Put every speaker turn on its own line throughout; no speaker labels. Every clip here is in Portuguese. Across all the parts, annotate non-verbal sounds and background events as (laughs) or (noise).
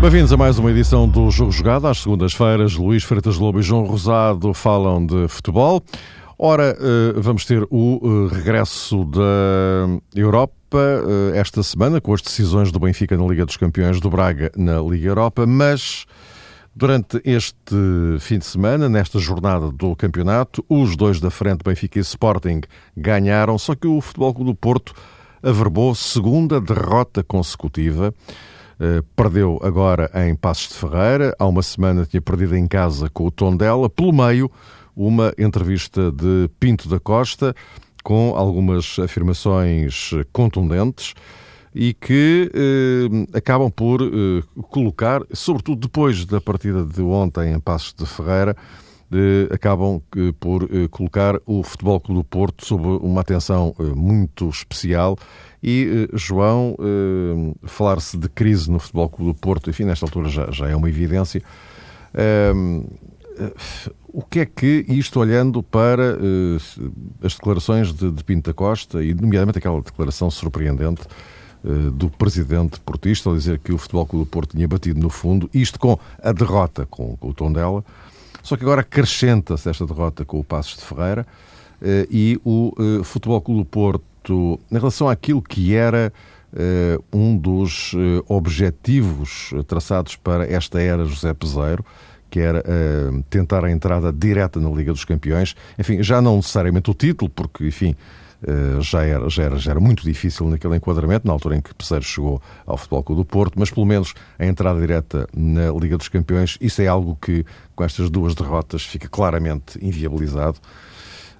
Bem-vindos a mais uma edição do Jogo Jogado. Às segundas-feiras, Luís Freitas Lobo e João Rosado falam de futebol. Ora, eh, vamos ter o eh, regresso da Europa esta semana, com as decisões do Benfica na Liga dos Campeões, do Braga na Liga Europa, mas durante este fim de semana, nesta jornada do campeonato, os dois da frente, Benfica e Sporting, ganharam, só que o Futebol Clube do Porto averbou segunda derrota consecutiva. Uh, perdeu agora em Passos de Ferreira. Há uma semana tinha perdido em casa com o Tondela. Pelo meio, uma entrevista de Pinto da Costa com algumas afirmações contundentes e que eh, acabam por eh, colocar, sobretudo depois da partida de ontem em Passos de Ferreira, eh, acabam por colocar o Futebol Clube do Porto sob uma atenção muito especial e, João, falar-se de crise no Futebol Clube do Porto, enfim, nesta altura já, já é uma evidência. O que é que isto, olhando para as declarações de, de Pinto da Costa, e nomeadamente aquela declaração surpreendente do presidente portista, a dizer que o Futebol Clube do Porto tinha batido no fundo, isto com a derrota com, com o Tondela, só que agora acrescenta-se esta derrota com o Passos de Ferreira e o Futebol Clube do Porto em relação àquilo que era uh, um dos uh, objetivos traçados para esta era José Peseiro, que era uh, tentar a entrada direta na Liga dos Campeões. Enfim, já não necessariamente o título, porque, enfim, já, era, já, era, já era muito difícil naquele enquadramento, na altura em que Peseiro chegou ao Futebol Clube do Porto, mas pelo menos a entrada direta na Liga dos Campeões, isso é algo que, com estas duas derrotas, fica claramente inviabilizado.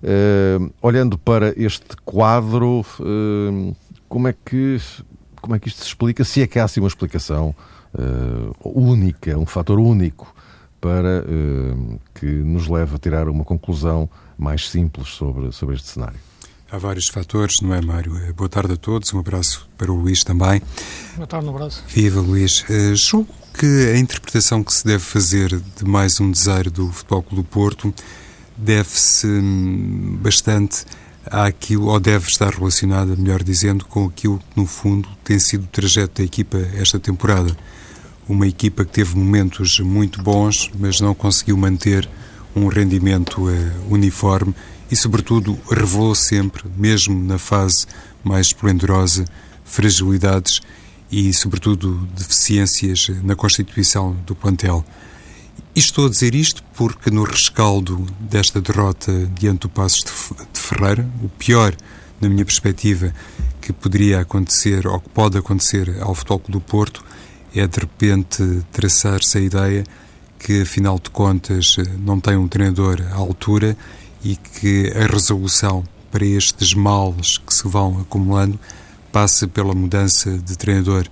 Uh, olhando para este quadro, uh, como, é que, como é que isto se explica? Se é que há assim uma explicação uh, única, um fator único para que nos leve a tirar uma conclusão mais simples sobre, sobre este cenário.
Há vários fatores, não é, Mário? Boa tarde a todos, um abraço para o Luís também.
Boa tarde, um abraço.
Viva, Luís. julgo que a interpretação que se deve fazer de mais um desejo do Futebol Clube do Porto deve-se hum, bastante àquilo, ou deve estar relacionada, melhor dizendo, com aquilo que, no fundo, tem sido o trajeto da equipa esta temporada. Uma equipa que teve momentos muito bons, mas não conseguiu manter um rendimento uh, uniforme e, sobretudo, revelou sempre, mesmo na fase mais esplendorosa, fragilidades e, sobretudo, deficiências na constituição do plantel. E estou a dizer isto porque, no rescaldo desta derrota diante do Passos de Ferreira, o pior, na minha perspectiva, que poderia acontecer ou que pode acontecer ao Futebol Clube do Porto é, de repente, traçar-se a ideia que, afinal de contas, não tem um treinador à altura e que a resolução para estes males que se vão acumulando passa pela mudança de treinador.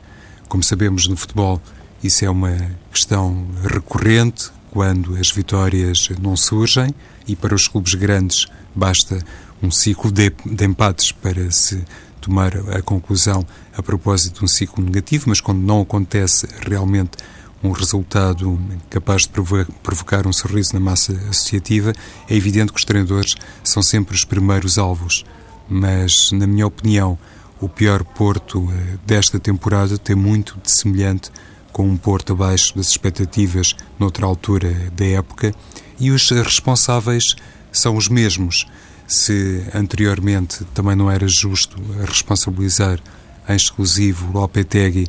Como sabemos no futebol, isso é uma questão recorrente quando as vitórias não surgem e para os clubes grandes basta um ciclo de, de empates para se tomar a conclusão a propósito de um ciclo negativo, mas quando não acontece realmente um resultado capaz de provocar um sorriso na massa associativa, é evidente que os treinadores são sempre os primeiros alvos. Mas, na minha opinião, o pior Porto eh, desta temporada tem muito de semelhante com um Porto abaixo das expectativas noutra altura da época, e os responsáveis são os mesmos. Se anteriormente também não era justo responsabilizar em exclusivo Lopetegui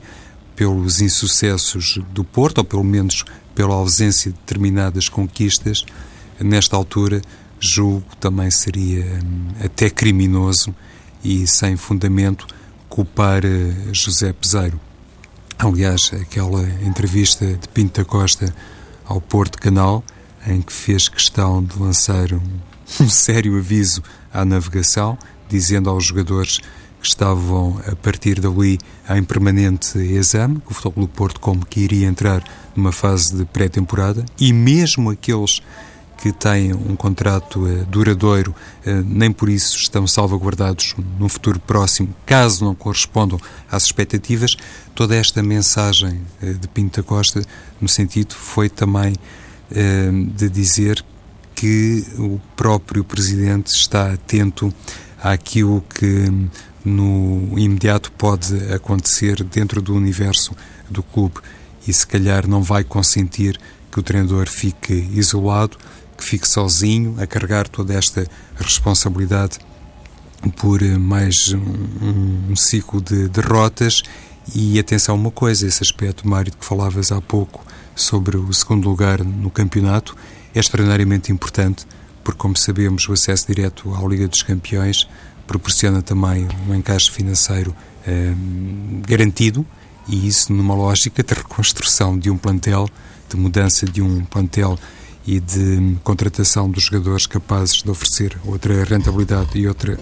pelos insucessos do Porto, ou pelo menos pela ausência de determinadas conquistas, nesta altura julgo também seria hum, até criminoso e sem fundamento culpar eh, José Peseiro. Aliás, aquela entrevista de Pinto da Costa ao Porto Canal, em que fez questão de lançar um, um sério aviso à navegação, dizendo aos jogadores que estavam a partir dali em permanente exame, que o Futebol do Porto como que iria entrar numa fase de pré-temporada, e mesmo aqueles que têm um contrato uh, duradouro, uh, nem por isso estão salvaguardados no futuro próximo, caso não correspondam às expectativas. Toda esta mensagem uh, de Pinto Costa, no sentido, foi também de dizer que o próprio Presidente está atento àquilo que no imediato pode acontecer dentro do universo do clube e se calhar não vai consentir que o treinador fique isolado, que fique sozinho a carregar toda esta responsabilidade por mais um, um ciclo de derrotas. E atenção a uma coisa, esse aspecto, Mário, que falavas há pouco sobre o segundo lugar no campeonato, é extraordinariamente importante, porque, como sabemos, o acesso direto à Liga dos Campeões proporciona também um encaixe financeiro eh, garantido e isso numa lógica de reconstrução de um plantel, de mudança de um plantel e de contratação dos jogadores capazes de oferecer outra rentabilidade e outra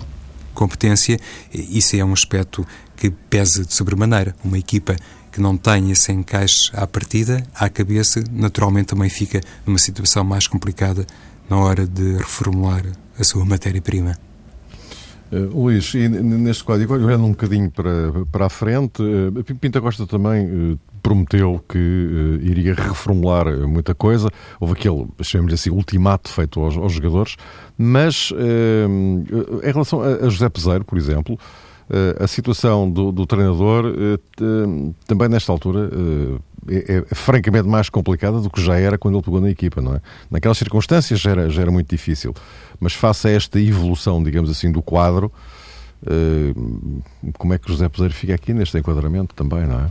competência, isso é um aspecto que pesa de sobremaneira. Uma equipa que não tem esse encaixe à partida, à cabeça, naturalmente também fica numa situação mais complicada na hora de reformular a sua matéria-prima.
Uh, Luís, e neste código, olhando um bocadinho para, para a frente, uh, Pinta Costa também uh, prometeu que uh, iria reformular muita coisa. Houve aquele, chamemos assim, ultimato feito aos, aos jogadores, mas em relação a, a José Peseiro, por exemplo, a situação do, do treinador também nesta altura é, é, francamente mais complicada do que já era quando ele pegou na equipa, não é? Naquelas circunstâncias já era, já era muito difícil, mas face a esta evolução, digamos assim, do quadro, como é que José Peseiro fica aqui neste enquadramento também, não é?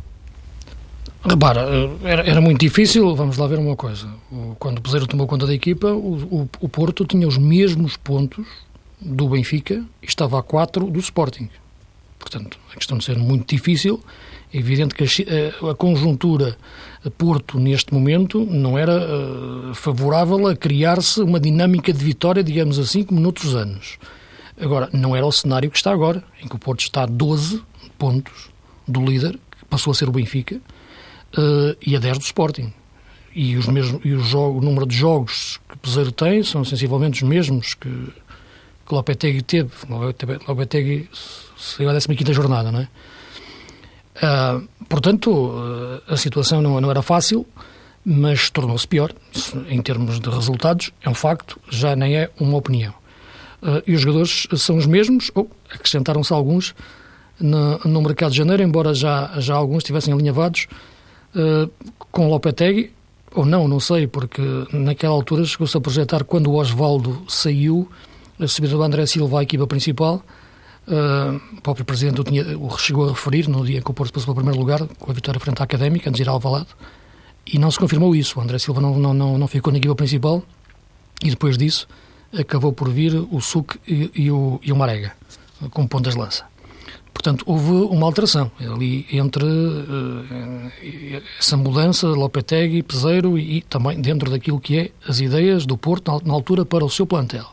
Repara, era, era, muito difícil, vamos lá ver uma coisa. Quando o Peseiro tomou conta da equipa, o, o, o Porto tinha os mesmos pontos do Benfica e estava a 4 do Sporting. Portanto, a questão de ser muito difícil, é evidente que a, a conjuntura a Porto neste momento não era uh, favorável a criar-se uma dinâmica de vitória, digamos assim, como noutros anos. Agora, não era o cenário que está agora, em que o Porto está a 12 pontos do líder, que passou a ser o Benfica, uh, e a 10 do Sporting. E, os mesmos, e o, jogo, o número de jogos que Peseiro tem são sensivelmente os mesmos que, que Lopetegui teve. Lopetegui saiu à 15 jornada, não é? Uh, portanto, a situação não, não, era fácil, mas tornou-se pior em termos de resultados. É um facto, já nem é uma opinião. Uh, e os jogadores são os mesmos, ou acrescentaram-se alguns no, no mercado de janeiro, embora já, já alguns estivessem alinhavados uh, com Lopetegui, ou não, não sei, porque naquela altura chegou-se a projetar quando o Osvaldo saiu, a subida do André Silva à equipa principal. Uh, o próprio Presidente o, tinha, o chegou a referir no dia em que o Porto passou pelo primeiro lugar, com a vitória frente à Académica, antes de ir ao Alvalade, e não se confirmou isso. O André Silva não, não, não, não ficou na equipa principal e depois disso acabou por vir o Suc e, e, o, e o Marega como pontas de lança. Portanto, houve uma alteração ali entre uh, essa mudança Lopetegui, Peseiro e, e, também dentro daquilo que é as ideias do Porto na, na altura para o seu plantel.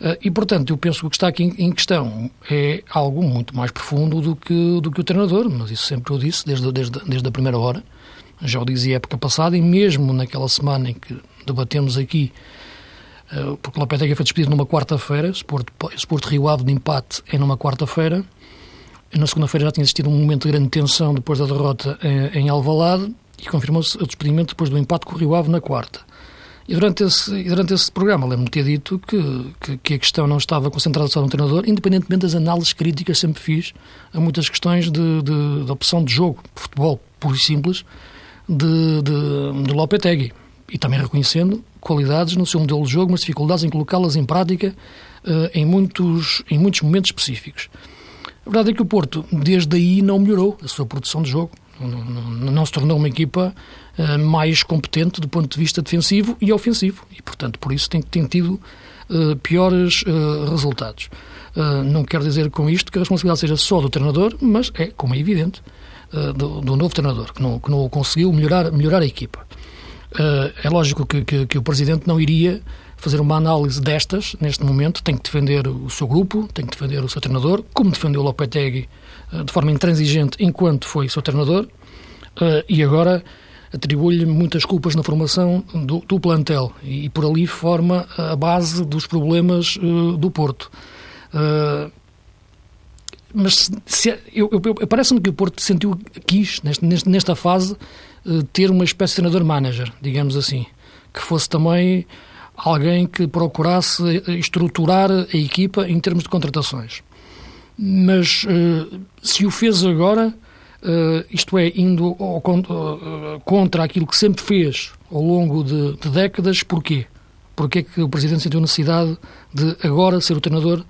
Uh, e, portanto, eu penso que o que está aqui em, questão é algo muito mais profundo do que, do que o treinador, mas isso sempre eu disse desde, desde, desde a primeira hora. Já o dizia época passada e mesmo naquela semana em que debatemos aqui uh, porque o Lopetegui foi despedido numa quarta-feira, esse Porto Rio Ave de empate é numa quarta-feira, na segunda-feira já tinha existido um momento de grande tensão depois da derrota em, em Alvalade e confirmou-se o despedimento depois do empate com o Rio Ave na quarta. E durante esse, durante esse programa, lembro-me de ter dito que, que, que, a questão não estava concentrada só no treinador, independentemente das análises críticas que sempre fiz a muitas questões de, de, de opção de jogo, futebol puro e simples, de, de, de Lopetegui. E também reconhecendo qualidades no seu modelo de jogo, mas dificuldades em colocá-las em prática uh, em, muitos, em muitos momentos específicos. A verdade é que o Porto, desde aí, não melhorou a sua produção de jogo. Não, não, não se tornou uma equipa uh, mais competente do ponto de vista defensivo e ofensivo. E, portanto, por isso tem, tem tido uh, piores uh, resultados. não quero dizer com isto que a responsabilidade seja só do treinador, mas é, como é evidente, do, do, novo treinador, que não, que não conseguiu melhorar, melhorar a equipa. é lógico que, que, que o Presidente não iria fazer uma análise destas, neste momento, tem que defender o seu grupo, tem que defender o seu treinador, como defendeu o Lopetegui eh, de forma intransigente enquanto foi seu treinador, eh, e agora atribui-lhe muitas culpas na formação do, do, plantel e, por ali forma a base dos problemas uh, do Porto. Uh, mas parece-me que o Porto sentiu, quis, neste, nesta fase, uh, ter uma espécie de treinador-manager, digamos assim, que fosse também alguém que procurasse estruturar a equipa em termos de contratações. Mas se o fez agora Uh, isto é, indo ao, uh, contra aquilo que sempre fez ao longo de, de décadas, porquê? Porquê é que o Presidente sentiu necessidade de agora ser o treinador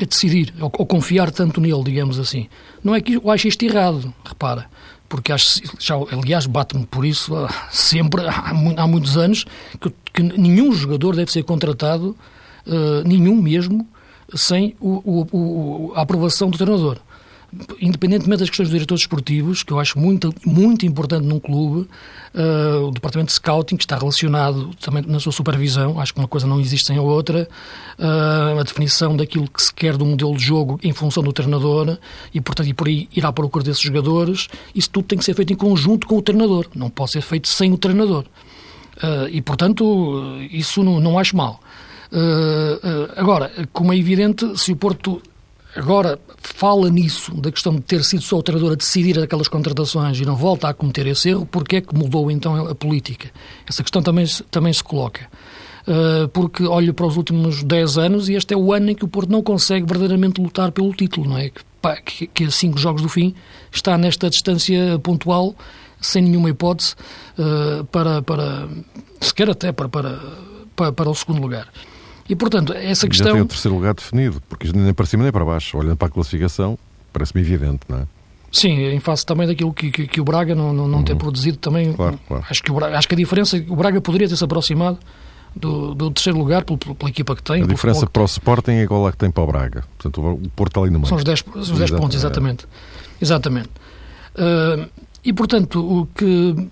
a decidir, ou, ou, confiar tanto nele, digamos assim? Não é que eu acho isto errado, repara, porque acho, já, aliás, bate-me por isso uh, sempre, há, há, muitos anos, que, que, nenhum jogador deve ser contratado, nenhum mesmo, sem o, o, a aprovação do treinador independentemente das questões dos diretores esportivos, que eu acho muito, muito importante num clube, uh, o departamento de scouting, que está relacionado também na sua supervisão, acho que uma coisa não existe sem a outra, uh, a definição daquilo que se quer do modelo de jogo em função do treinador e, portanto, e por aí o desses jogadores, isso tudo tem que ser feito em conjunto com o treinador, não pode ser feito sem o treinador. Uh, e, portanto, isso não, não acho mal. agora, como é evidente, se o Porto agora fala nisso, da questão de ter sido só o treinador a decidir aquelas contratações e não volta a cometer esse erro, porque é que mudou então a política? Essa questão também, também se coloca. Uh, porque olho para os últimos 10 anos e este é o ano em que o Porto não consegue verdadeiramente lutar pelo título, não é? Que, que a cinco jogos do fim está nesta distância pontual, sem nenhuma hipótese, uh, para, para, sequer até para, para, para, para o segundo lugar. E, portanto, essa questão... Já
tem o terceiro lugar definido, porque nem para cima nem para baixo. Olhando para a classificação, parece-me evidente, não é?
Sim, em face também daquilo que, que, que o Braga não, não, não uhum. tem produzido também. Claro, claro. Acho, que Braga, acho que a diferença, o Braga poderia ter se aproximado do, do terceiro lugar pela, pela, equipa que tem.
A diferença para o Sporting é igual à que tem para o Braga. Portanto, o Porto está ali no meio.
São os 10, os 10 pontos, exatamente. É. Exatamente. Uh, e, portanto, o que...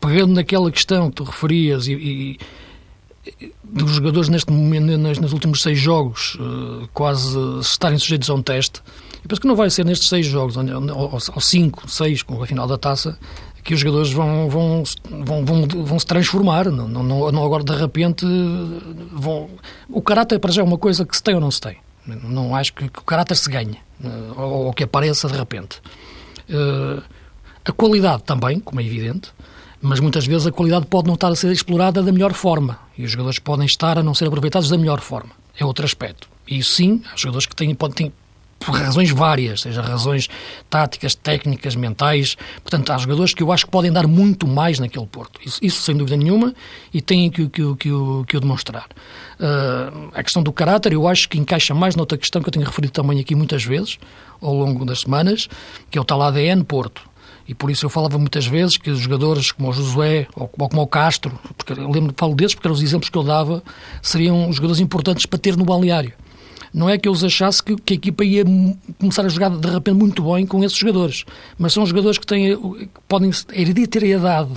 Pegando naquela questão que tu referias e, e dos jogadores neste momento, nos últimos seis jogos, eh, quase estarem sujeitos a um teste. Eu penso que não vai ser nestes seis jogos, ou cinco, seis, com a final da taça, que os jogadores vão, vão, vão, vão, vão se transformar, não, não, não agora de repente vão... O caráter para já é uma coisa que se tem ou não se tem. Não acho que, que o caráter se ganhe, eh, ou, ou que apareça de repente. Uh, a qualidade também, como é evidente, mas muitas vezes a qualidade pode não estar a ser explorada da melhor forma e os jogadores podem estar a não ser aproveitados da melhor forma. É outro aspecto. E sim, há jogadores que têm, podem por razões várias, seja razões táticas, técnicas, mentais. Portanto, há jogadores que eu acho que podem dar muito mais naquele Porto. Isso, isso sem dúvida nenhuma, e têm que, que, que, que o demonstrar. Uh, a questão do caráter, eu acho que encaixa mais noutra questão que eu tenho referido também aqui muitas vezes, ao longo das semanas, que é o tal ADN Porto. E por isso eu falava muitas vezes que os jogadores como o Josué ou, como o Castro, porque eu lembro, falo desses porque eram os exemplos que eu dava, seriam jogadores importantes para ter no balneário. Não é que eu os achasse que, que, a equipa ia começar a jogar de repente muito bem com esses jogadores, mas são jogadores que têm, podem a hereditariedade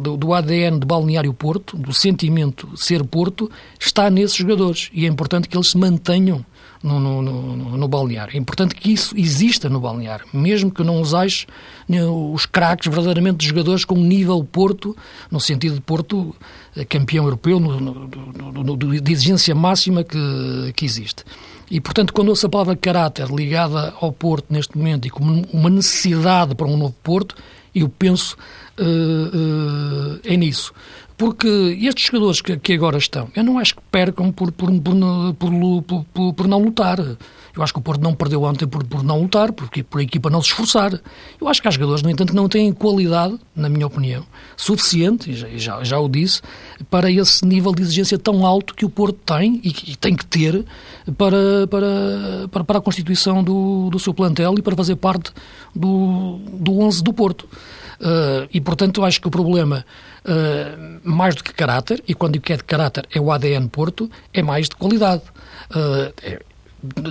do, do ADN de Balneário Porto, do sentimento de ser Porto, está nesses jogadores e é importante que eles se mantenham no, no, no, no, balneário. É importante que isso exista no balneário, mesmo que não ache né, os craques verdadeiramente de jogadores com nível Porto, no sentido de Porto eh, campeão europeu, no, no, de exigência máxima que, que existe. E, portanto, quando ouço a palavra caráter ligada ao Porto neste momento e como uma necessidade para um novo Porto, eu penso uh, uh, é nisso. Porque estes jogadores que, que, agora estão, eu não acho que percam por, por, por, por, por não lutar. Eu acho que o Porto não perdeu ontem por, por não lutar, porque por a equipa não se esforçar. Eu acho que há jogadores, no entanto, que não têm qualidade, na minha opinião, suficiente, e já, já, já o disse, para esse nível de exigência tão alto que o Porto tem e, e tem que ter para, para, para, para, a constituição do, do seu plantel e para fazer parte do, do 11 do Porto. Uh, e, portanto, acho que o problema, uh, mais do que caráter, e quando digo que é de caráter é o ADN Porto, é mais de qualidade. Uh, é,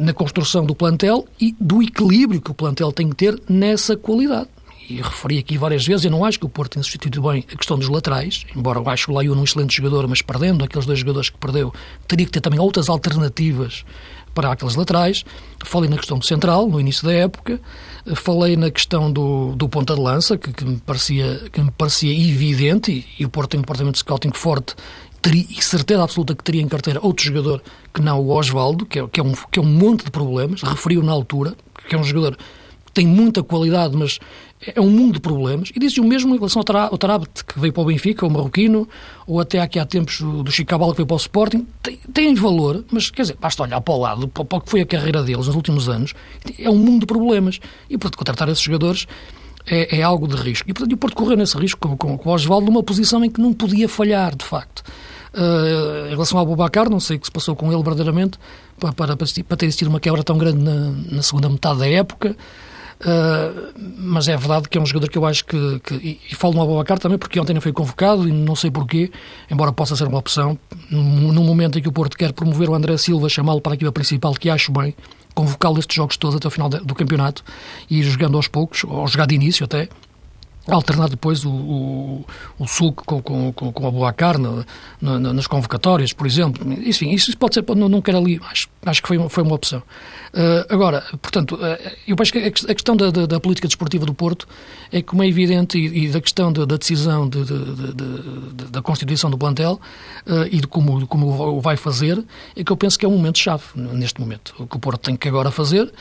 na construção do plantel e do equilíbrio que o plantel tem que ter nessa qualidade. E referi aqui várias vezes, eu não acho que o Porto tenha substituído bem a questão dos laterais, embora eu acho o Laiu um excelente jogador, mas perdendo aqueles dois jogadores que perdeu, teria que ter também outras alternativas para aqueles laterais. Falei na questão do central, no início da época. Falei na questão do, do ponta de lança, que, que, me, parecia, que me parecia evidente, e, e o Porto tem um departamento de scouting forte teria, e certeza absoluta que teria em carteira outro jogador que não o Osvaldo, que é, que é, um, que é um monte de problemas, referiu na altura, que é um jogador que tem muita qualidade, mas é um mundo de problemas. E disse o mesmo em relação ao Tarabet, que veio para o Benfica, o marroquino, ou até aqui há tempos do Chicabal, que veio para o Sporting. Tem, tem valor, mas quer dizer, basta olhar para o lado, para o que foi a carreira deles nos últimos anos. É um mundo de problemas. E, portanto, contratar esses jogadores é, é algo de risco. E, portanto, o Porto correu nesse risco com, com, com o Osvaldo numa posição em que não podia falhar, de facto. Uh, em relação ao Bubacar, não sei o que se passou com ele verdadeiramente, para, para, para ter existido uma quebra tão grande na, na segunda metade da época. Uh, mas é verdade que é um jogador que eu acho que. que e, e falo no Ababacar também porque ontem não foi convocado e não sei porquê, embora possa ser uma opção. No, momento em que o Porto quer promover o André Silva, chamá-lo para a equipa principal, que acho bem, convocá-lo estes jogos todos até o final do campeonato e ir jogando aos poucos, ou jogar de início até, alternar depois o, o, o sulco com, com, com, a boa carne nas convocatórias, por exemplo. Enfim, isso pode ser, não, não quero ali, acho, acho que foi, foi uma opção. Uh, agora, portanto, uh, eu acho que a questão da, da, da, política desportiva do Porto é como é evidente e, e da questão da, da decisão de, de, de, da constituição do plantel uh, e de como, como o vai fazer, é que eu penso que é um momento-chave neste momento. O que o Porto tem que agora fazer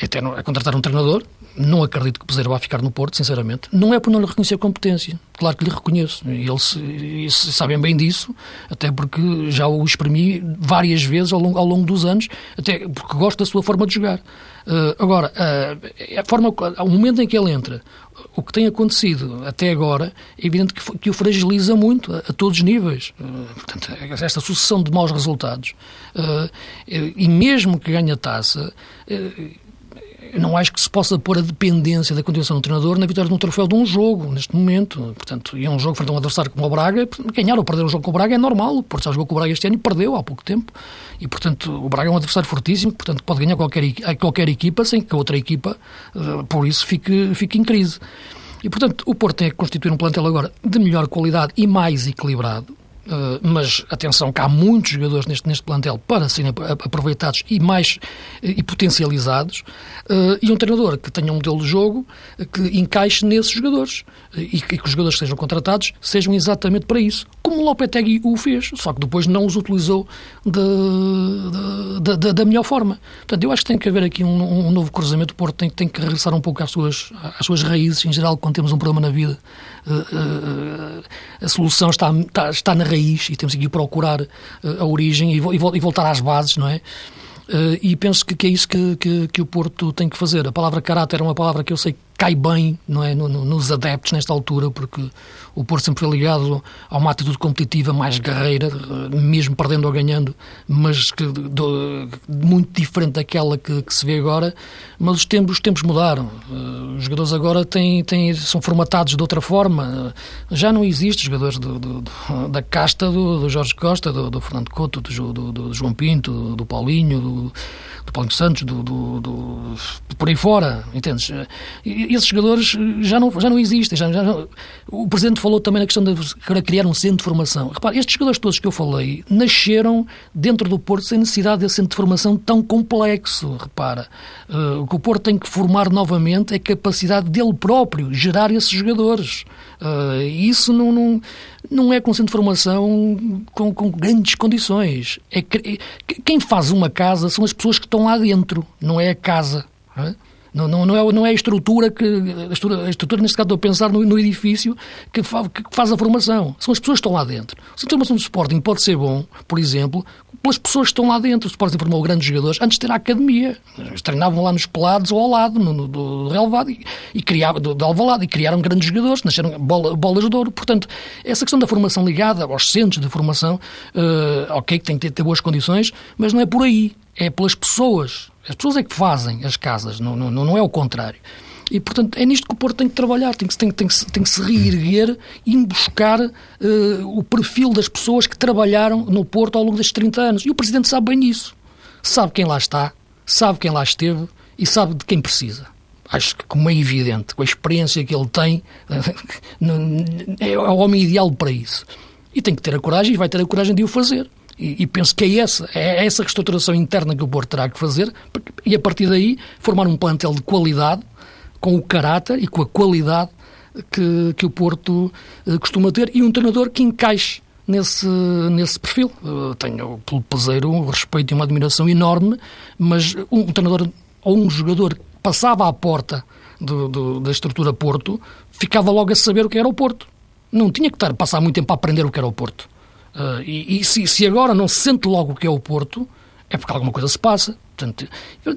é, ter, é contratar um treinador, não acredito que o Peseiro vá ficar no Porto, sinceramente. Não é por não lhe reconhecer competência. Claro que lhe reconheço. E eles, sabem bem disso, até porque já o exprimi várias vezes ao longo, ao longo dos anos, até porque gosto da sua forma de jogar. Uh, agora, uh, a forma, o momento em que ele entra, o que tem acontecido até agora é evidente que, que o fragiliza muito a, a todos os níveis. Uh, portanto, esta sucessão de maus resultados. e mesmo que ganhe a taça não acho que se possa pôr a dependência da continuação do treinador na vitória de um troféu de um jogo, neste momento. Portanto, e é um jogo frente a um adversário como o Braga, ganhar ou perder um jogo com o Braga é normal, porque já jogou com o Braga este ano e perdeu há pouco tempo. E, portanto, o Braga é um adversário fortíssimo, portanto, pode ganhar qualquer, qualquer equipa sem que a outra equipa, eh, por isso, fique, fique em crise. E, portanto, o Porto tem que constituir um plantel agora de melhor qualidade e mais equilibrado. Uh, mas atenção que há muitos jogadores neste, neste plantel para serem aproveitados e mais e potencializados uh, e um treinador que tenha um modelo de jogo que encaixe nesses jogadores uh, e, que, e, que os jogadores que sejam contratados sejam exatamente para isso, como o Lopetegui o fez, só que depois não os utilizou de, de, de, da melhor forma. Portanto, eu acho que tem que haver aqui um, um novo cruzamento, o Porto tem, tem que regressar um pouco às suas, às suas raízes, em geral, quando temos um problema na vida, a solução está, está, está na raiz raiz e temos que procurar uh, a origem e, e, voltar às bases, não é? Uh, e penso que, que é isso que, que, que, o Porto tem que fazer. A palavra caráter é uma palavra que eu sei cai bem não é, no, no, nos adeptos nesta altura, porque o Porto sempre foi ligado a uma atitude competitiva mais guerreira, mesmo perdendo ou ganhando, mas que, do, muito diferente daquela que, que, se vê agora. Mas os tempos, os tempos mudaram. Uh, os jogadores agora têm, têm, são formatados de outra forma. Já não existe jogadores do, do, do, da casta do, Jorge Costa, do, Fernando Couto, do, João Pinto, do, Paulinho, do, Paulinho Santos, do, do, por aí fora, entendes? esses jogadores já não, já não existem. Já, já o Presidente falou também na questão de criar um centro de formação. Repare, estes jogadores todos que eu falei nasceram dentro do Porto sem necessidade desse centro de formação tão complexo. Repara, uh, o que o Porto tem que formar novamente é a capacidade dele próprio gerar esses jogadores. Uh, isso não, não, não é com centro de formação com, com grandes condições. É, é, quem faz uma casa são as pessoas que estão lá dentro, não é a casa. Não é? Não, não, não, é, não é a estrutura que. A estrutura, a estrutura neste caso, estou a pensar no, no edifício que, fa, que, faz a formação. São as pessoas que estão lá dentro. A formação do Sporting pode ser bom, por exemplo, pelas pessoas que estão lá dentro. O Sporting formou grandes jogadores antes de ter a academia. Eles treinavam lá nos pelados ou ao lado, no, no, do relevado, e, e criavam, do, do Alvalade, e criaram grandes jogadores, nasceram bola, bolas de ouro. Portanto, essa questão da formação ligada aos centros de formação, uh, ok, que tem que ter, ter boas condições, mas não é por aí. É pelas pessoas as pessoas é que fazem as casas, não, não, não é o contrário. E, portanto, é nisto que o Porto tem que trabalhar, tem que, tem, tem, tem que se reerguer e buscar uh, o perfil das pessoas que trabalharam no Porto ao longo destes 30 anos. E o Presidente sabe bem disso. Sabe quem lá está, sabe quem lá esteve e sabe de quem precisa. Acho que, como é evidente, com a experiência que ele tem, (laughs) é o homem ideal para isso. E tem que ter a coragem, e vai ter a coragem de o fazer E, e, penso que é essa, é essa reestruturação interna que o Porto terá que fazer e, a partir daí, formar um plantel de qualidade, com o caráter e com a qualidade que, que o Porto uh, costuma ter e um treinador que encaixe nesse, nesse perfil. Uh, tenho pelo Peseiro um respeito e uma admiração enorme, mas um, um treinador ou um jogador que passava à porta do, do, da estrutura Porto ficava logo a saber o que era o Porto. Não tinha que estar, passar muito tempo a aprender o que era o Porto. Uh, e, e se, se, agora não se sente logo o que é o Porto, é porque alguma coisa se passa. Portanto,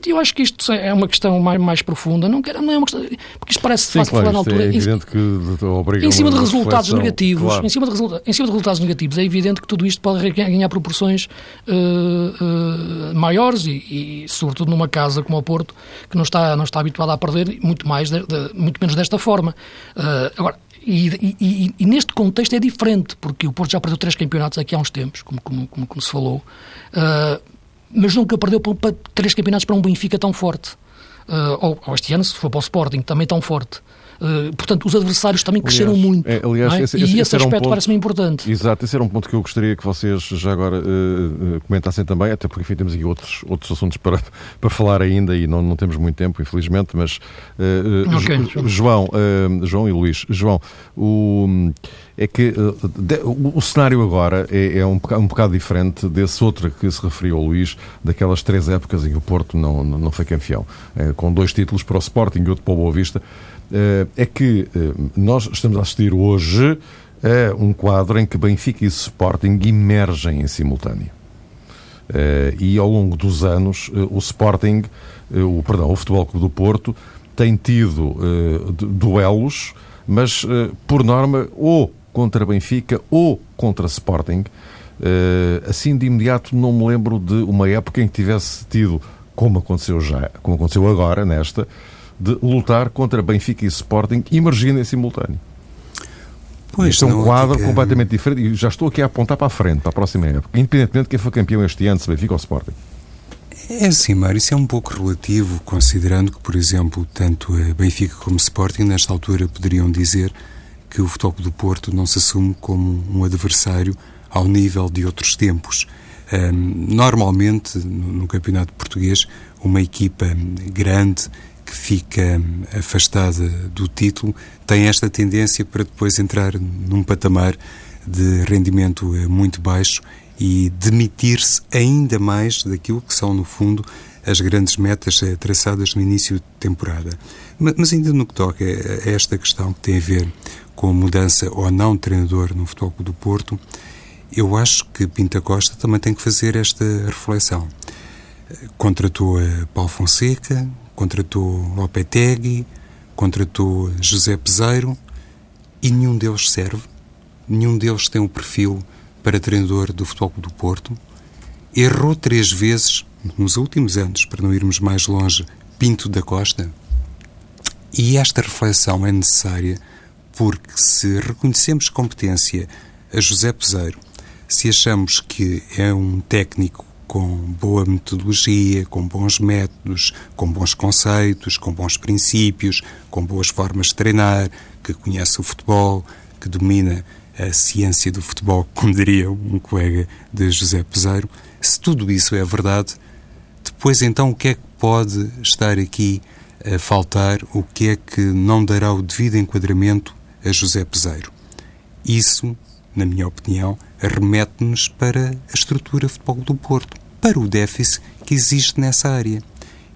eu, acho que isto é uma questão mais, mais profunda. Não, quero, não é uma questão. Porque isto parece
Sim, fácil claro, falar na altura. É evidente que obriga
em cima de resultados negativos, claro. em, cima de em cima de resultados negativos, é evidente que tudo isto pode ganhar proporções uh, uh, maiores e, e, sobretudo, numa casa como o Porto, que não está, não está habituada a perder muito, mais de, de, muito menos desta forma. Uh, agora, e, e, e, neste contexto é diferente, porque o Porto já perdeu três campeonatos aqui há uns tempos, como, como, como, como se falou, uh, mas nunca perdeu para, para, três campeonatos para um Benfica tão forte. Uh, ou, ou, este ano, se for para o Sporting, também tão forte. Uh, portanto, os adversários também cresceram aliás, muito. É, aliás, é? esse, e esse, esse aspecto um parece-me importante.
Exato, esse era um ponto que eu gostaria que vocês já agora uh, comentassem também, até porque enfim, temos aqui outros, outros assuntos para, (laughs) para falar ainda e não, não temos muito tempo, infelizmente, mas uh, okay. João, João e Luís, João, o é que uh, o, cenário agora é, é um, um, bocado diferente desse outro que se referiu ao Luís, daquelas três épocas em que o Porto não, não foi campeão, é, com dois títulos para o Sporting e outro para o Boa Vista. Uh, é que uh, nós estamos a assistir hoje a um quadro em que Benfica e Sporting emergem em simultâneo. e ao longo dos anos, o Sporting, o, perdão, o Futebol Clube do Porto, tem tido duelos, mas por norma, ou contra Benfica ou contra Sporting. Assim de imediato não me lembro de uma época em que tivesse tido, como aconteceu já, como aconteceu agora nesta, de lutar contra Benfica e Sporting emergindo em simultâneo. Pois Isto é um quadro que... completamente diferente e já estou aqui a apontar para a frente, para a próxima época, independentemente de quem foi campeão este ano, se Benfica ou Sporting.
É assim, Mário, isso é um pouco relativo, considerando que, por exemplo, tanto Benfica como Sporting, nesta altura, poderiam dizer que o Futebol do Porto não se assume como um adversário ao nível de outros tempos. Um, normalmente, no, no, campeonato português, uma equipa grande que fica afastada do título tem esta tendência para depois entrar num patamar de rendimento eh, muito baixo e demitir-se ainda mais daquilo que são, no fundo, as grandes metas eh, traçadas no início de temporada. Mas ainda no que toca a esta questão que tem a ver com a mudança ou não de treinador no Futebol do Porto, eu acho que Pinta Costa também tem que fazer esta reflexão. Contratou a Paulo Fonseca, contratou Lopetegui, contratou José Peseiro e nenhum deles serve, nenhum deles tem o um perfil para treinador do Futebol do Porto. Errou três vezes nos últimos anos, para não irmos mais longe, Pinto da Costa. E esta reflexão é necessária porque se reconhecemos competência a José Peseiro, se achamos que é um técnico com boa metodologia, com bons métodos, com bons conceitos, com bons princípios, com boas formas de treinar, que conhece o futebol, que domina a ciência do futebol, (laughs) como diria um colega de José Peseiro, se tudo isso é verdade, depois então o que é que pode estar aqui a faltar, o que é que não dará o devido enquadramento a José Peseiro. Isso, na minha opinião, remete-nos para a estrutura de futebol do Porto, para o déficit que existe nessa área.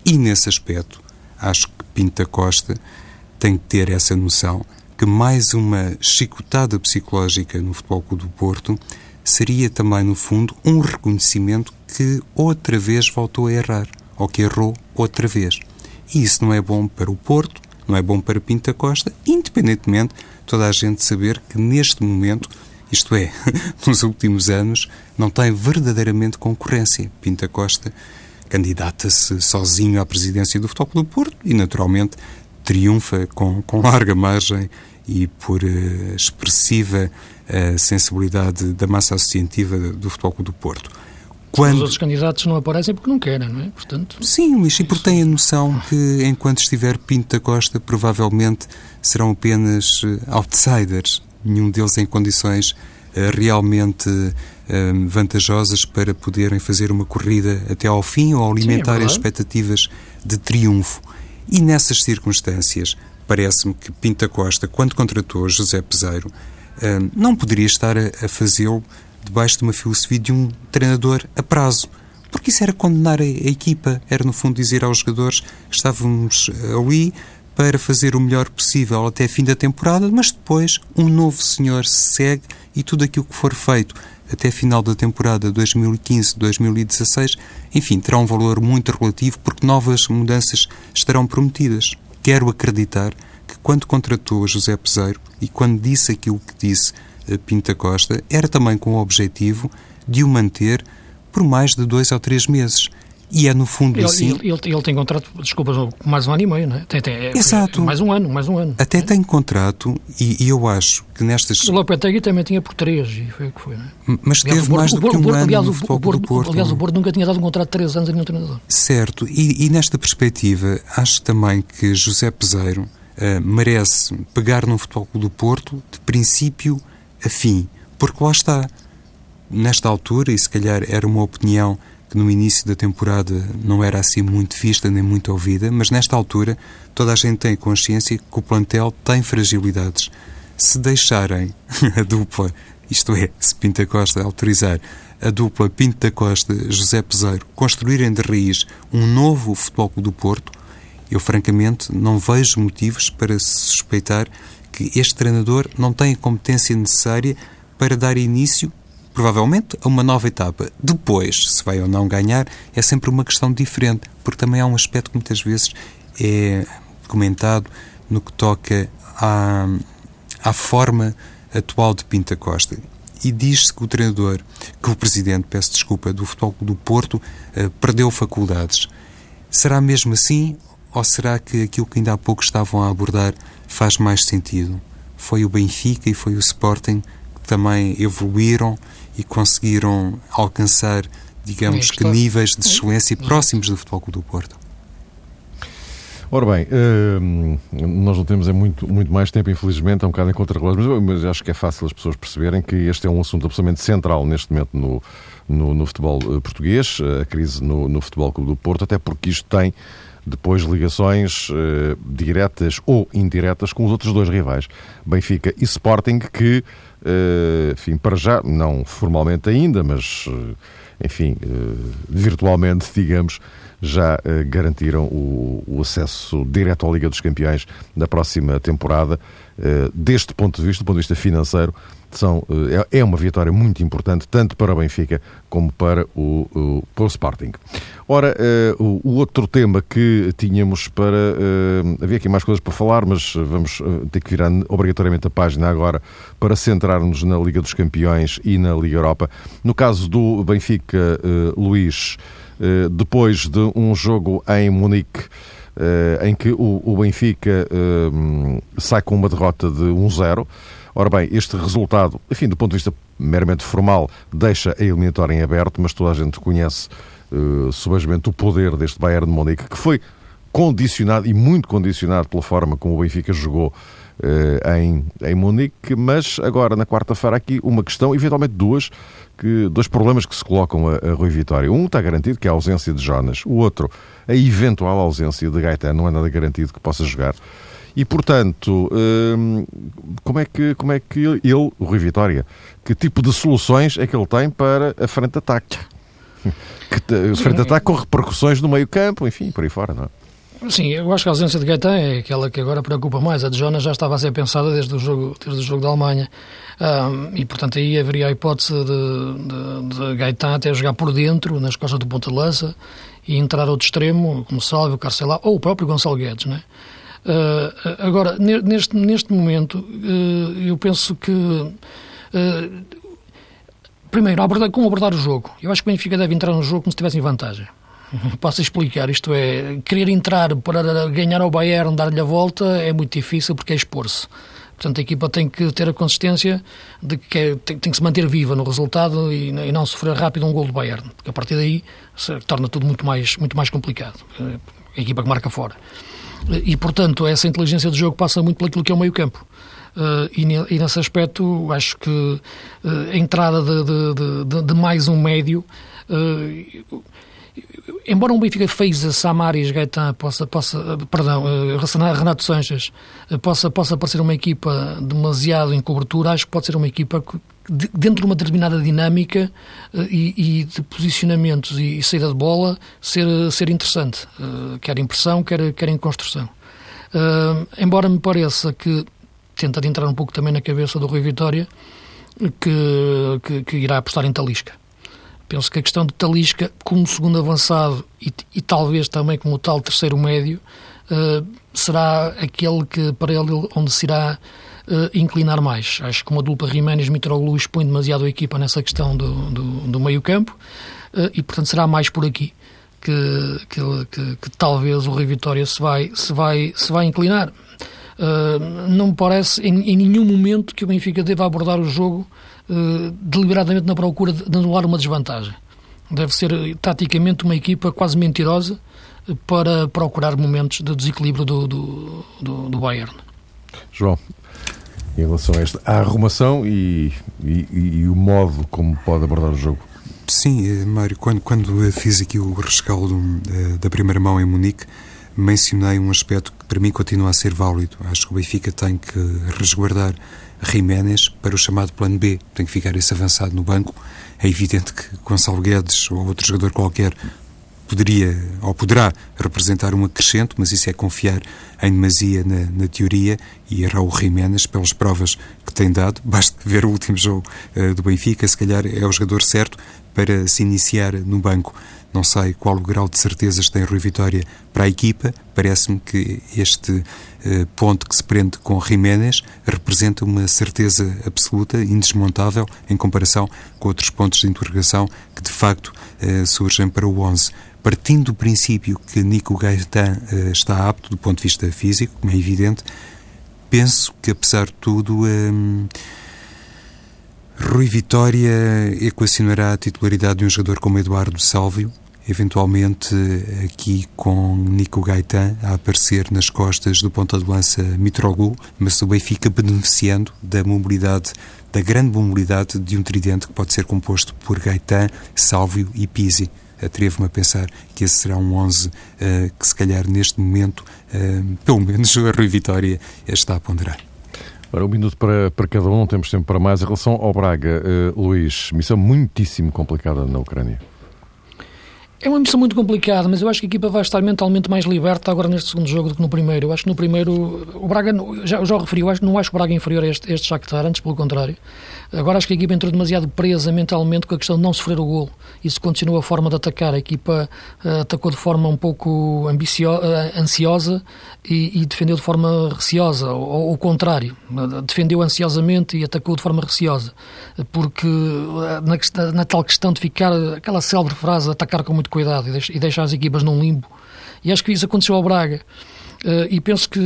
E nesse aspecto, acho que Pinta Costa tem que ter essa noção que mais uma chicotada psicológica no Futebol do Porto seria também, no fundo, um reconhecimento que outra vez voltou a errar, ou que errou outra vez. E isso não é bom para o Porto, não é bom para Pinta Costa, independentemente toda a gente saber que neste momento, isto é, (laughs) nos últimos anos, não tem verdadeiramente concorrência. Pinta Costa candidata-se sozinho à presidência do Futebol do Porto e, naturalmente, triunfa com, com larga margem e por uh, expressiva uh, sensibilidade da massa associativa do Futebol do Porto.
Quando... Os outros candidatos não aparecem porque não querem, não é? Portanto...
Sim, Luís, e porque têm a noção que enquanto estiver Pinto da Costa, provavelmente serão apenas eh, outsiders, nenhum deles em condições realmente vantajosas para poderem fazer uma corrida até ao fim ou alimentar Sim, é expectativas de triunfo. E nessas circunstâncias, parece-me que Pinta Costa, quando contratou José Peseiro, não poderia estar a fazê-lo debaixo de uma filosofia de um treinador a prazo. Porque isso era condenar a, a equipa, era no fundo dizer aos jogadores que estávamos ali para fazer o melhor possível até fim da temporada, mas depois um novo senhor segue e tudo aquilo que for feito até final da temporada 2015-2016, enfim, terá um valor muito relativo porque novas mudanças estarão prometidas. Quero acreditar que quando contratou José Peseiro e quando disse aquilo que disse Pinta Costa, era também com o objetivo de o manter por mais de dois ou três meses. E é no fundo
ele,
assim.
Ele, ele, ele, tem contrato, desculpa, mais um ano e meio, não é? Tem, tem,
é, Exato.
mais um ano, mais um ano.
Até tem contrato e, e, eu acho que nestas.
O Lopetegui também tinha por três e foi o que foi, não é?
Mas aliás, teve mais do que um Bordo, ano aliás, no futebol
Bordo,
do Porto.
Aliás, o Bordo nunca tinha dado um contrato de três anos a nenhum treinador.
Certo. E, e nesta perspectiva, acho também que José Peseiro uh, merece pegar no futebol do Porto de princípio a fim. Porque lá está. Nesta altura, e se calhar era uma opinião que no início da temporada não era assim muito vista nem muito ouvida, mas nesta altura toda a gente tem consciência que o plantel tem fragilidades. Se deixarem (laughs) a dupla, isto é, se Pinta Costa autorizar a dupla Pinta Costa José Peseiro construírem de raiz um novo Futebol Clube do Porto, eu francamente não vejo motivos para suspeitar que este treinador não tem a competência necessária para dar início provavelmente a uma nova etapa. Depois, se vai ou não ganhar, é sempre uma questão diferente, porque também há um aspecto que muitas vezes é comentado no que toca à, à forma atual de Pinta Costa. E diz-se que o treinador, que o presidente, peço desculpa, do Futebol do Porto, uh, perdeu faculdades. Será mesmo assim? Ou será que aquilo que ainda há pouco estavam a abordar faz mais sentido? Foi o Benfica e foi o Sporting que também evoluíram e conseguiram alcançar, digamos que, níveis de excelência próximos do Futebol Clube do Porto.
Ora bem, uh, nós não temos é muito, muito mais tempo, infelizmente, é um bocado em contra-relógio, mas, mas, acho que é fácil as pessoas perceberem que este é um assunto absolutamente central neste momento no, no, no futebol uh, português, uh, a crise no, no Futebol Clube do Porto, até porque isto tem depois ligações uh, diretas ou indiretas com os outros dois rivais, Benfica e Sporting, que eh, enfim, para já, não formalmente ainda, mas, eh, enfim, eh, virtualmente, digamos, já garantiram o, o, acesso direto à Liga dos Campeões na próxima temporada. Deste ponto de vista, do ponto de vista financeiro, são, é, é uma vitória muito importante, tanto para o Benfica como para o, o, para o Sporting. Ora, uh, o, outro tema que tínhamos para. Havia aqui mais coisas para falar, mas vamos ter que virar obrigatoriamente a página agora para centrar-nos na Liga dos Campeões e na Liga Europa. No caso do Benfica, Luís, depois de um jogo em Munique. em que o, o Benfica sai com uma derrota de 1-0. Ora bem, este resultado, enfim, do ponto de vista meramente formal, deixa a eliminatória em aberto, mas toda a gente conhece uh, o poder deste Bayern de Munique, que foi condicionado e muito condicionado pela forma como o Benfica jogou uh, em, em Munique, mas agora na quarta-feira aqui uma questão, eventualmente duas, que, dois problemas que se colocam a, a Rui Vitória. Um está garantido, que é a ausência de Jonas. O outro, a eventual ausência de Gaetano, não é nada garantido que possa jogar. E, portanto, hum, como é que, como é que ele, o Rui Vitória, que tipo de soluções é que ele tem para a frente de ataque? (laughs) Que, a frente de ataque com repercussões no meio campo, enfim, por aí fora, não é?
Sim, eu acho que a ausência de Gaetan é aquela que agora preocupa mais. A de Jonas já estava a ser pensada desde o jogo, desde o jogo da Alemanha. Um, e, portanto, aí haveria a hipótese de, de, de Gaetan até jogar por dentro, nas costas do ponta de lança, e entrar outro extremo, como Salve, o Carcelá, ou o próprio Gonçalo Guedes, não é? Uh, agora, neste, neste momento, uh, eu penso que. Uh, primeiro, abordar, como abordar o jogo? Eu acho que o Benfica deve entrar no jogo como se estivesse em vantagem. (laughs) Posso explicar, isto é, querer entrar para ganhar ao Bayern, dar-lhe a volta, é muito difícil porque é expor-se. Portanto, a equipa tem que ter a consistência de que tem, tem, que se manter viva no resultado e, e, não sofrer rápido um gol do Bayern, porque a partir daí se torna tudo muito mais, muito mais complicado. A equipa que marca fora. E, portanto, essa inteligência do jogo passa muito pelo que é o meio-campo. Uh, e, e, nesse aspecto, acho que uh, a entrada de, de, de, de, mais um médio. Uh, embora um Benfica Feiza, Samaris, Gaetan, possa, possa, perdão, Renato Sanches, possa, possa parecer uma equipa demasiado em cobertura, acho que pode ser uma equipa que, dentro de uma determinada dinâmica e, e de posicionamentos e, e, saída de bola, ser, ser interessante, quer em pressão, quer, quer em construção. embora me pareça que tentar entrar um pouco também na cabeça do Rui Vitória, que, que, que, irá apostar em Talisca. Penso que a questão de Talisca, como segundo avançado e, e talvez também como tal terceiro médio, uh, será aquele que para ele onde se irá uh, inclinar mais. Acho que uma dupla Jiménez-Mitroglou expõe demasiado a equipa nessa questão do, do, do meio-campo uh, e, portanto, será mais por aqui. Que, que, que, que, talvez o Rui Vitória se vai, se vai, se vai inclinar. Uh, não me parece em, em, nenhum momento que o Benfica deva abordar o jogo uh, deliberadamente na procura de, de anular uma desvantagem. Deve ser taticamente uma equipa quase mentirosa para procurar momentos de desequilíbrio do, do, do, do Bayern.
João, em relação a esta a arrumação e, e, e, o modo como pode abordar o jogo.
Sim, eh, Mário, quando, quando fiz aqui o rescaldo da primeira mão em Munique, mencionei um aspecto que para mim continua a ser válido. Acho que o Benfica tem que resguardar Jiménez para o chamado plano B. Tem que ficar esse avançado no banco. É evidente que Gonçalo Guedes ou outro jogador qualquer poderia ou poderá representar um acrescento, mas isso é confiar em demasia na, na teoria e o Jiménez pelas provas que tem dado. Basta ver o último jogo uh, do Benfica, se calhar é o jogador certo para se iniciar no banco. Não sei qual o grau de certezas tem Rui Vitória para a equipa. Parece-me que este eh, ponto que se prende com Jiménez representa uma certeza absoluta, indesmontável, em comparação com outros pontos de interrogação que de facto eh, surgem para o 11. Partindo do princípio que Nico Gaetan eh, está apto do ponto de vista físico, como é evidente, penso que apesar de tudo. Eh, Rui Vitória equacionará a titularidade de um jogador como Eduardo Sálvio, eventualmente aqui com Nico Gaetan a aparecer nas costas do ponta de lança Mitroglou, mas o Benfica beneficiando da mobilidade, da grande mobilidade de um tridente que pode ser composto por Gaetan, Sálvio e Pisi. Atrevo-me a pensar que esse será um 11 uh, que, se calhar, neste momento, uh, pelo menos (laughs) a Rui Vitória está a ponderar.
Agora, um minuto para, para cada um, temos tempo para mais. Em relação ao Braga, uh, Luís, missão muitíssimo complicada na Ucrânia.
É uma missão muito complicada, mas eu acho que a equipa vai estar mentalmente mais liberta agora neste segundo jogo do que no primeiro. Eu acho que no primeiro, o Braga, já, já o referi, eu acho, não acho o Braga inferior a este, este Shakhtar, antes pelo contrário. Agora acho que a equipa entrou demasiado presa mentalmente com a questão de não sofrer o golo. Isso continua a forma de atacar. A equipa uh, atacou de forma um pouco uh, ansiosa e, e, defendeu de forma receosa, ou o contrário. Defendeu ansiosamente e atacou de forma receosa. Porque uh, na, na, tal questão de ficar, aquela célebre frase, atacar com muito cuidado e, deixar as equipas num limbo. E acho que isso aconteceu ao Braga. Uh, e penso que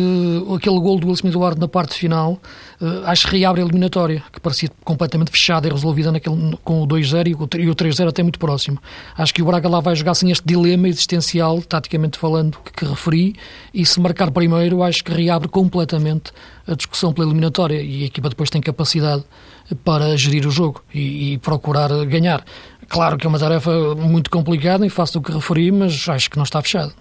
aquele gol do Wilson Eduardo na parte final uh, acho que reabre a eliminatória, que parecia completamente fechada e resolvida naquele, com o 2-0 e o 3-0 até muito próximo. Acho que o Braga lá vai jogar sem este dilema existencial, taticamente falando, que, que referi, e se marcar primeiro, acho que reabre completamente a discussão pela eliminatória e a equipa depois tem capacidade para gerir o jogo e, e procurar ganhar. Claro que é uma tarefa muito complicada e faço o que referi, mas acho que não está fechado.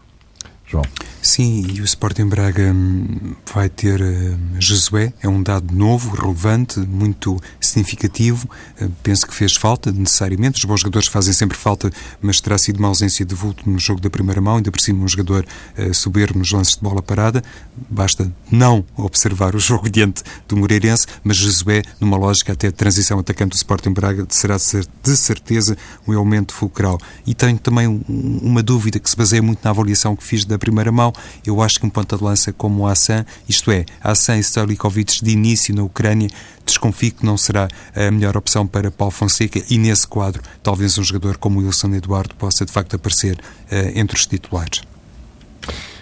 João.
Sim, e o Sporting Braga hum, vai ter uh, Josué, é um dado novo, relevante, muito significativo. Uh, penso que fez falta, necessariamente. Os bons jogadores fazem sempre falta, mas terá sido uma ausência de vulto no jogo da primeira mão, ainda por cima um jogador uh, soberbo nos lances de bola parada. Basta não observar o (laughs) jogo diante do Moreirense, mas Josué, numa lógica até de transição atacante do Sporting Braga, será de certeza um elemento fulcral. E tenho também um, uma dúvida que se baseia muito na avaliação que fiz da primeira mão eu acho que um ponta de lança como o Assan, isto é, Assan e Stalikovic de início na Ucrânia, desconfio que não será a melhor opção para Paulo Fonseca e nesse quadro talvez um jogador como Wilson Eduardo possa de facto aparecer uh, entre os titulares.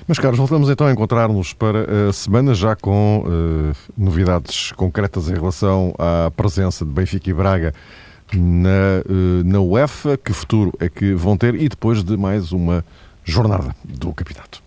Mas, caros, voltamos então a encontrar-nos para a semana já com uh, novidades concretas em relação à presença de Benfica e Braga na, uh, na UEFA. Que futuro é que vão ter? E depois de mais uma jornada do campeonato.